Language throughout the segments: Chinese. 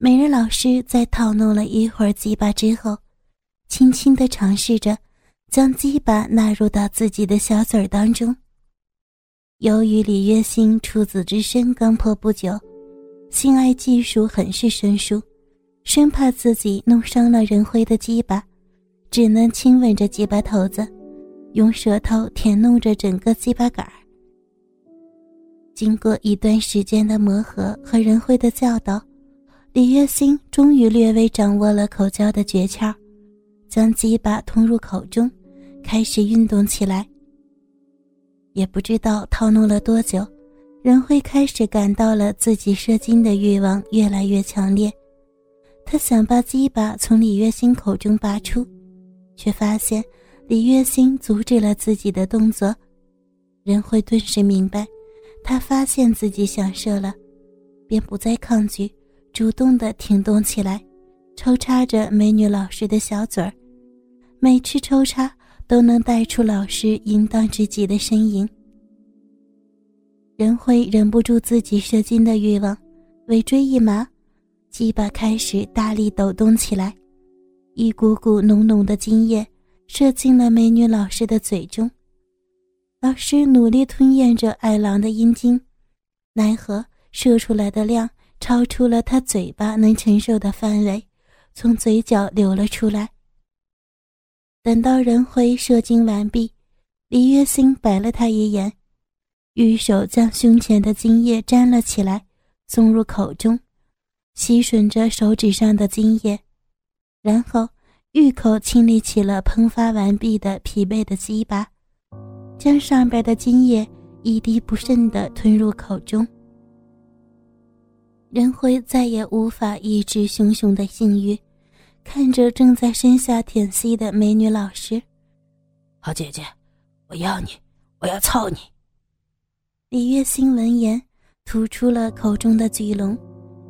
美人老师在套弄了一会儿鸡巴之后，轻轻地尝试着将鸡巴纳入到自己的小嘴当中。由于李月星处子之身刚破不久，性爱技术很是生疏，生怕自己弄伤了任辉的鸡巴，只能亲吻着鸡巴头子，用舌头舔弄着整个鸡巴杆。经过一段时间的磨合和任辉的教导。李月星终于略微掌握了口交的诀窍，将鸡巴通入口中，开始运动起来。也不知道套弄了多久，任慧开始感到了自己射精的欲望越来越强烈。他想把鸡巴从李月星口中拔出，却发现李月星阻止了自己的动作。任慧顿时明白，他发现自己想射了，便不再抗拒。主动的挺动起来，抽插着美女老师的小嘴儿，每次抽插都能带出老师淫荡至极的呻吟。人会忍不住自己射精的欲望，尾椎一麻，鸡巴开始大力抖动起来，一股股浓浓的精液射进了美女老师的嘴中。老师努力吞咽着爱郎的阴茎，奈何射出来的量。超出了他嘴巴能承受的范围，从嘴角流了出来。等到任辉射精完毕，李月星白了他一眼，玉手将胸前的精液沾了起来，送入口中，吸吮着手指上的精液，然后玉口清理起了喷发完毕的疲惫的鸡巴，将上边的精液一滴不剩的吞入口中。任辉再也无法抑制熊熊的性欲，看着正在身下舔吸的美女老师，好姐姐，我要你，我要操你。李月心闻言，吐出了口中的巨龙，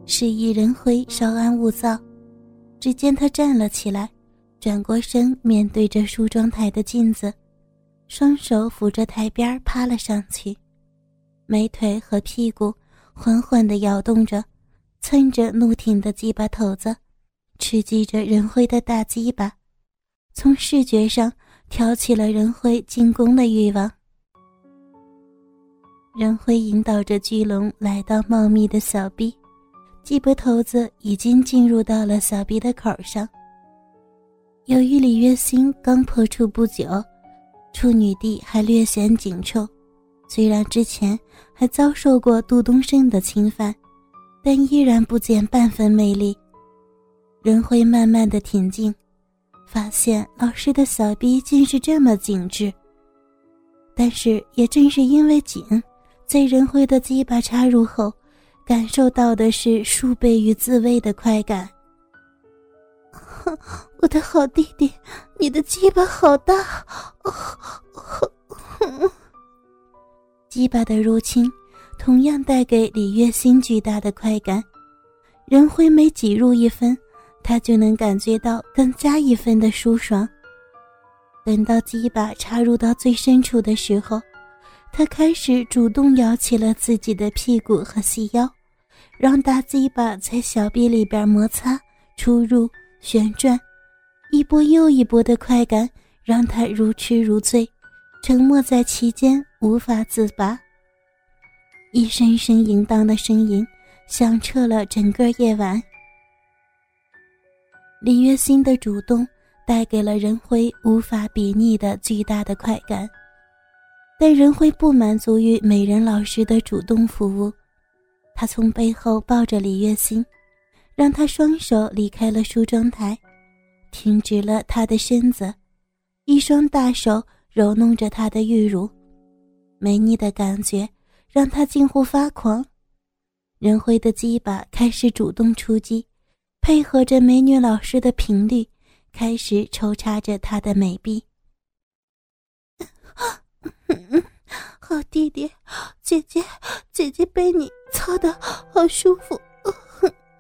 示意任辉稍安勿躁。只见他站了起来，转过身面对着梳妆台的镜子，双手扶着台边趴了上去，美腿和屁股。缓缓地摇动着，蹭着怒挺的鸡巴头子，刺激着任辉的大鸡巴，从视觉上挑起了任辉进攻的欲望。任辉引导着巨龙来到茂密的小臂，鸡巴头子已经进入到了小臂的口上。由于李月心刚破处不久，处女地还略显紧凑。虽然之前还遭受过杜东升的侵犯，但依然不减半分魅力。任辉慢慢的挺进，发现老师的小臂竟是这么紧致。但是也正是因为紧，在任辉的鸡巴插入后，感受到的是数倍于自慰的快感。我的好弟弟，你的鸡巴好大！鸡巴的入侵，同样带给李月心巨大的快感。任辉每挤入一分，他就能感觉到更加一分的舒爽。等到鸡巴插入到最深处的时候，他开始主动摇起了自己的屁股和细腰，让大鸡巴在小臂里边摩擦、出入、旋转，一波又一波的快感让他如痴如醉。沉默在其间，无法自拔。一声声淫荡的声音响彻了整个夜晚。李月心的主动带给了任辉无法比拟的巨大的快感，但任辉不满足于美人老师的主动服务，他从背后抱着李月心，让她双手离开了梳妆台，挺直了她的身子，一双大手。揉弄着她的玉乳，美腻的感觉让他近乎发狂。任辉的鸡巴开始主动出击，配合着美女老师的频率，开始抽插着她的美臂。好弟弟，姐姐，姐姐被你操的好舒服。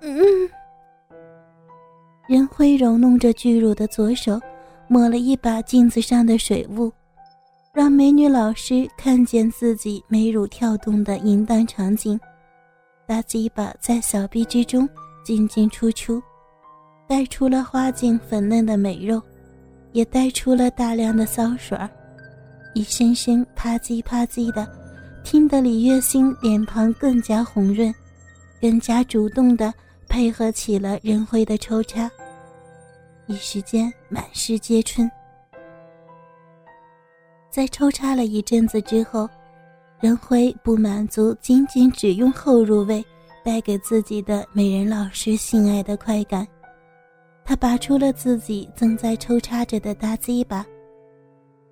嗯。任辉揉弄着巨乳的左手，抹了一把镜子上的水雾。让美女老师看见自己美乳跳动的淫荡场景，大鸡巴在小臂之中进进出出，带出了花茎粉嫩的美肉，也带出了大量的骚水儿，一声声啪叽啪叽的，听得李月心脸庞更加红润，更加主动的配合起了任辉的抽插，一时间满室皆春。在抽插了一阵子之后，任辉不满足仅仅只用后入位带给自己的美人老师性爱的快感，他拔出了自己正在抽插着的大鸡巴。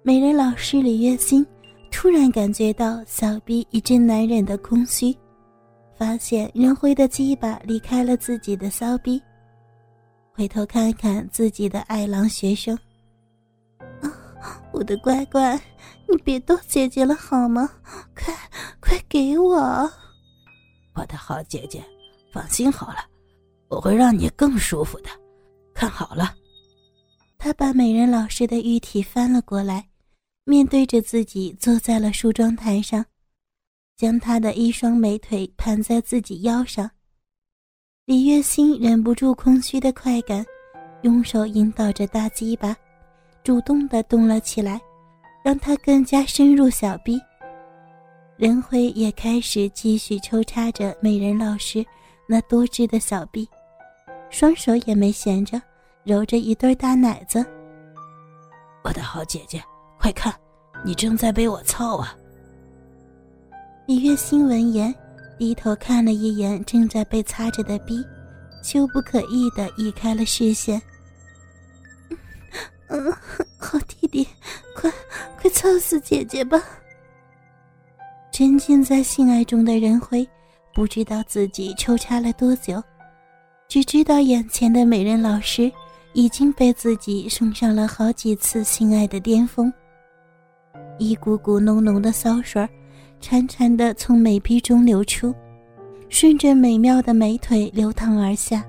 美人老师李月心突然感觉到小臂一阵难忍的空虚，发现任辉的鸡巴离开了自己的骚逼，回头看看自己的爱郎学生。我的乖乖，你别逗姐姐了好吗？快快给我！我的好姐姐，放心好了，我会让你更舒服的。看好了。他把美人老师的玉体翻了过来，面对着自己坐在了梳妆台上，将他的一双美腿盘在自己腰上。李月心忍不住空虚的快感，用手引导着大鸡巴。主动的动了起来，让他更加深入小臂。任辉也开始继续抽插着美人老师那多汁的小臂，双手也没闲着，揉着一对大奶子。我的好姐姐，快看，你正在被我操啊！李月心闻言，低头看了一眼正在被擦着的逼，羞不可抑的移开了视线。嗯，好弟弟，快快操死姐姐吧！沉浸在性爱中的任辉，不知道自己抽插了多久，只知道眼前的美人老师已经被自己送上了好几次性爱的巅峰。一股股浓浓的骚水潺潺的从美臂中流出，顺着美妙的美腿流淌而下。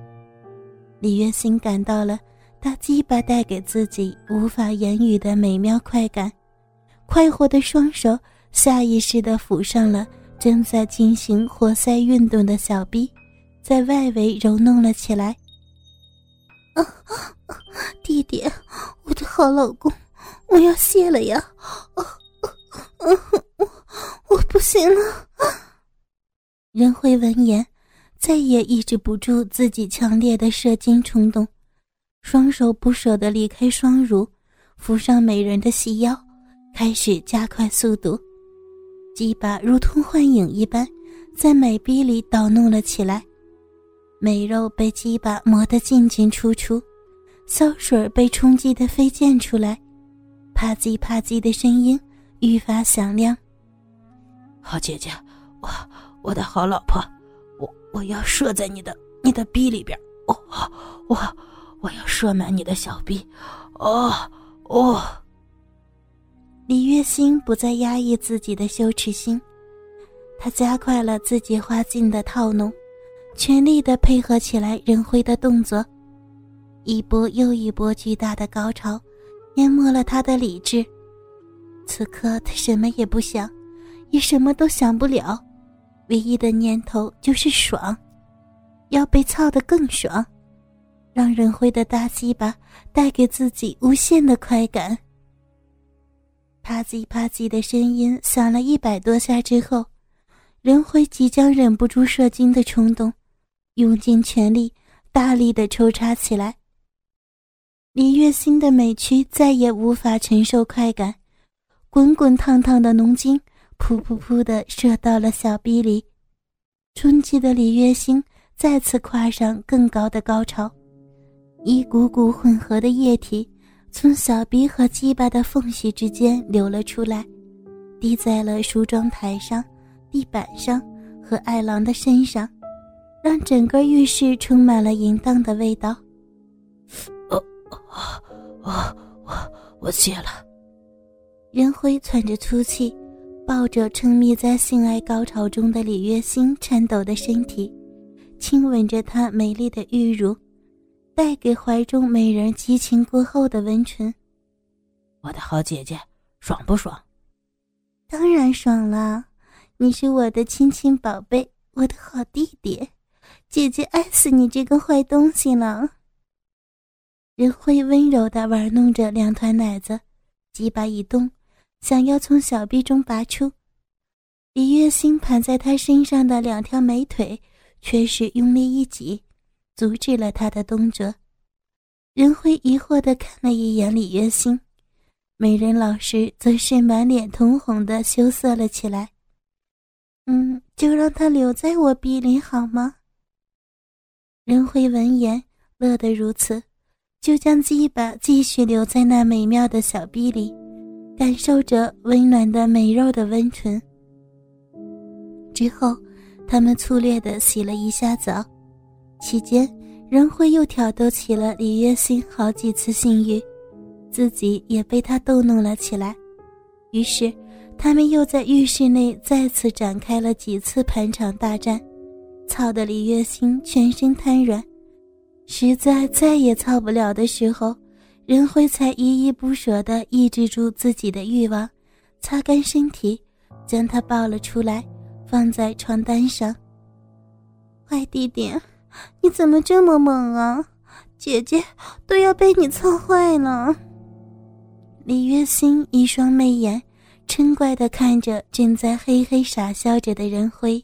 李月心感到了。大鸡巴带给自己无法言语的美妙快感，快活的双手下意识地抚上了正在进行活塞运动的小臂，在外围揉弄了起来。啊，弟弟，我的好老公，我要谢了呀！啊啊我我不行了！任辉闻言，再也抑制不住自己强烈的射精冲动。双手不舍得离开双乳，扶上美人的细腰，开始加快速度。鸡巴如同幻影一般，在美臂里捣弄了起来。美肉被鸡巴磨得进进出出，骚水被冲击得飞溅出来，啪叽啪叽的声音愈发响亮。好姐姐，我我的好老婆，我我要射在你的你的逼里边，我我。我要射满你的小臂，哦哦！李月心不再压抑自己的羞耻心，她加快了自己花劲的套弄，全力的配合起来任辉的动作，一波又一波巨大的高潮淹没了他的理智。此刻他什么也不想，也什么都想不了，唯一的念头就是爽，要被操得更爽。让任辉的大鸡巴带给自己无限的快感。啪叽啪叽的声音响了一百多下之后，任辉即将忍不住射精的冲动，用尽全力，大力的抽插起来。李月心的美躯再也无法承受快感，滚滚烫烫的浓精噗噗噗的射到了小臂里，春季的李月心再次跨上更高的高潮。一股股混合的液体从小鼻和鸡巴的缝隙之间流了出来，滴在了梳妆台上、地板上和爱郎的身上，让整个浴室充满了淫荡的味道。哦哦哦，我我谢了。任辉喘着粗气，抱着沉迷在性爱高潮中的李月心颤抖的身体，亲吻着她美丽的玉乳。带给怀中美人激情过后的温存，我的好姐姐，爽不爽？当然爽了，你是我的亲亲宝贝，我的好弟弟，姐姐爱死你这个坏东西了。任辉温柔的玩弄着两团奶子，鸡巴一动，想要从小臂中拔出。李月心盘在他身上的两条美腿却是用力一挤，阻止了他的动作。任辉疑惑的看了一眼李月心，美人老师则是满脸通红的羞涩了起来。嗯，就让他留在我臂里好吗？任辉闻言乐得如此。就将鸡巴继续留在那美妙的小臂里，感受着温暖的美肉的温存。之后，他们粗略地洗了一下澡，期间任辉又挑逗起了李月心好几次性欲，自己也被他逗弄了起来。于是，他们又在浴室内再次展开了几次盘场大战，操得李月心全身瘫软。实在再也操不了的时候，任辉才依依不舍地抑制住自己的欲望，擦干身体，将他抱了出来，放在床单上。坏弟弟，你怎么这么猛啊？姐姐都要被你操坏了。李月心一双媚眼，嗔怪地看着正在嘿嘿傻笑着的任辉。